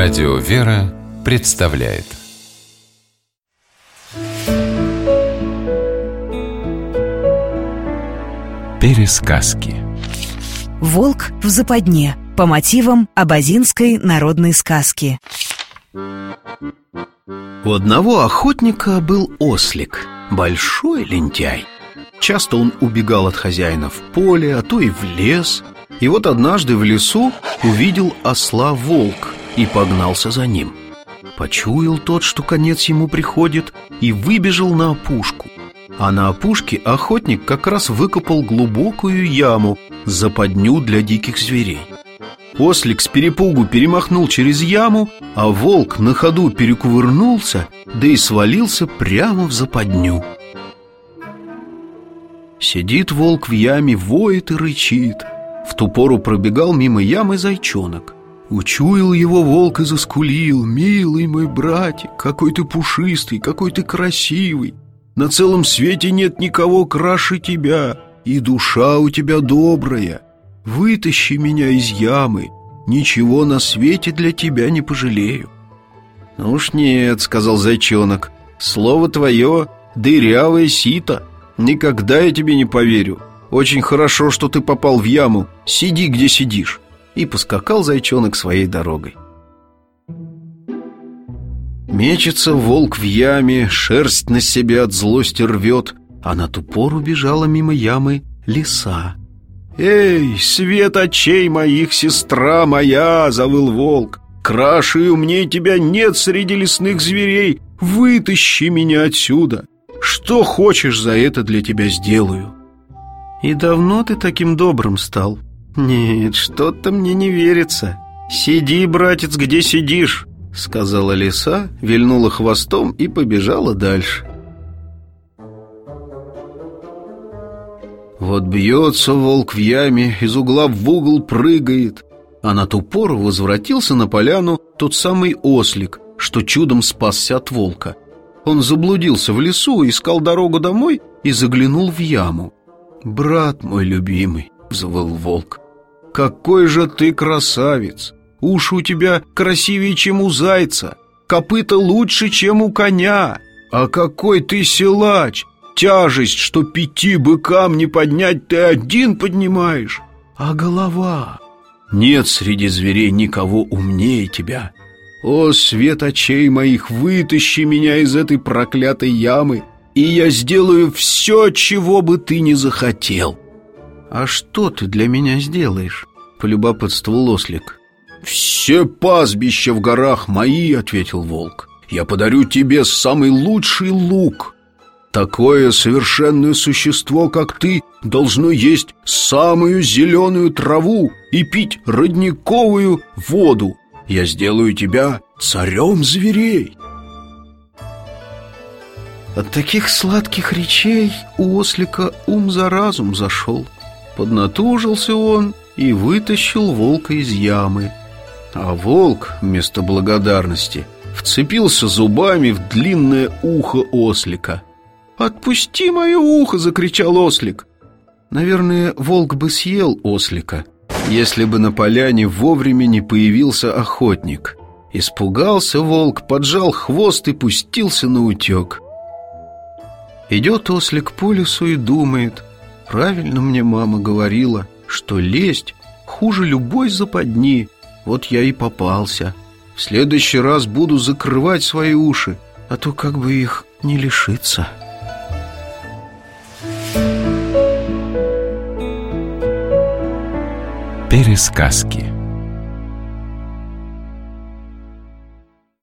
Радио «Вера» представляет. Пересказки. Волк в западне. По мотивам абазинской народной сказки. У одного охотника был ослик, большой лентяй. Часто он убегал от хозяина в поле, а то и в лес. И вот однажды в лесу увидел осла волк и погнался за ним Почуял тот, что конец ему приходит, и выбежал на опушку А на опушке охотник как раз выкопал глубокую яму Западню для диких зверей Ослик с перепугу перемахнул через яму, а волк на ходу перекувырнулся, да и свалился прямо в западню. Сидит волк в яме, воет и рычит. В ту пору пробегал мимо ямы зайчонок. Учуял его волк и заскулил «Милый мой братик, какой ты пушистый, какой ты красивый! На целом свете нет никого краше тебя, и душа у тебя добрая!» Вытащи меня из ямы, ничего на свете для тебя не пожалею. Ну уж нет, сказал зайчонок, слово твое дырявое сито. Никогда я тебе не поверю. Очень хорошо, что ты попал в яму. Сиди, где сидишь. И поскакал зайчонок своей дорогой. Мечется волк в яме, шерсть на себе от злости рвет, а на ту пору бежала мимо ямы лиса. «Эй, свет очей моих, сестра моя!» — завыл волк. «Краше и умнее тебя нет среди лесных зверей! Вытащи меня отсюда! Что хочешь за это для тебя сделаю!» «И давно ты таким добрым стал?» «Нет, что-то мне не верится. Сиди, братец, где сидишь!» — сказала лиса, вильнула хвостом и побежала дальше. Вот бьется волк в яме, из угла в угол прыгает. А на ту пору возвратился на поляну тот самый ослик, что чудом спасся от волка. Он заблудился в лесу, искал дорогу домой и заглянул в яму. «Брат мой любимый», — взвыл волк, — «какой же ты красавец! Уши у тебя красивее, чем у зайца, копыта лучше, чем у коня, а какой ты силач! тяжесть, что пяти быкам не поднять, ты один поднимаешь. А голова? Нет среди зверей никого умнее тебя. О, свет очей моих, вытащи меня из этой проклятой ямы, и я сделаю все, чего бы ты не захотел. А что ты для меня сделаешь? Полюбопытствовал ослик. Все пастбища в горах мои, ответил волк. Я подарю тебе самый лучший лук. Такое совершенное существо, как ты, должно есть самую зеленую траву и пить родниковую воду. Я сделаю тебя царем зверей. От таких сладких речей у ослика ум за разум зашел. Поднатужился он и вытащил волка из ямы. А волк вместо благодарности вцепился зубами в длинное ухо ослика – «Отпусти мое ухо!» — закричал ослик. Наверное, волк бы съел ослика, если бы на поляне вовремя не появился охотник. Испугался волк, поджал хвост и пустился на утек. Идет ослик по лесу и думает, правильно мне мама говорила, что лезть хуже любой западни. Вот я и попался. В следующий раз буду закрывать свои уши, а то как бы их не лишиться». Пересказки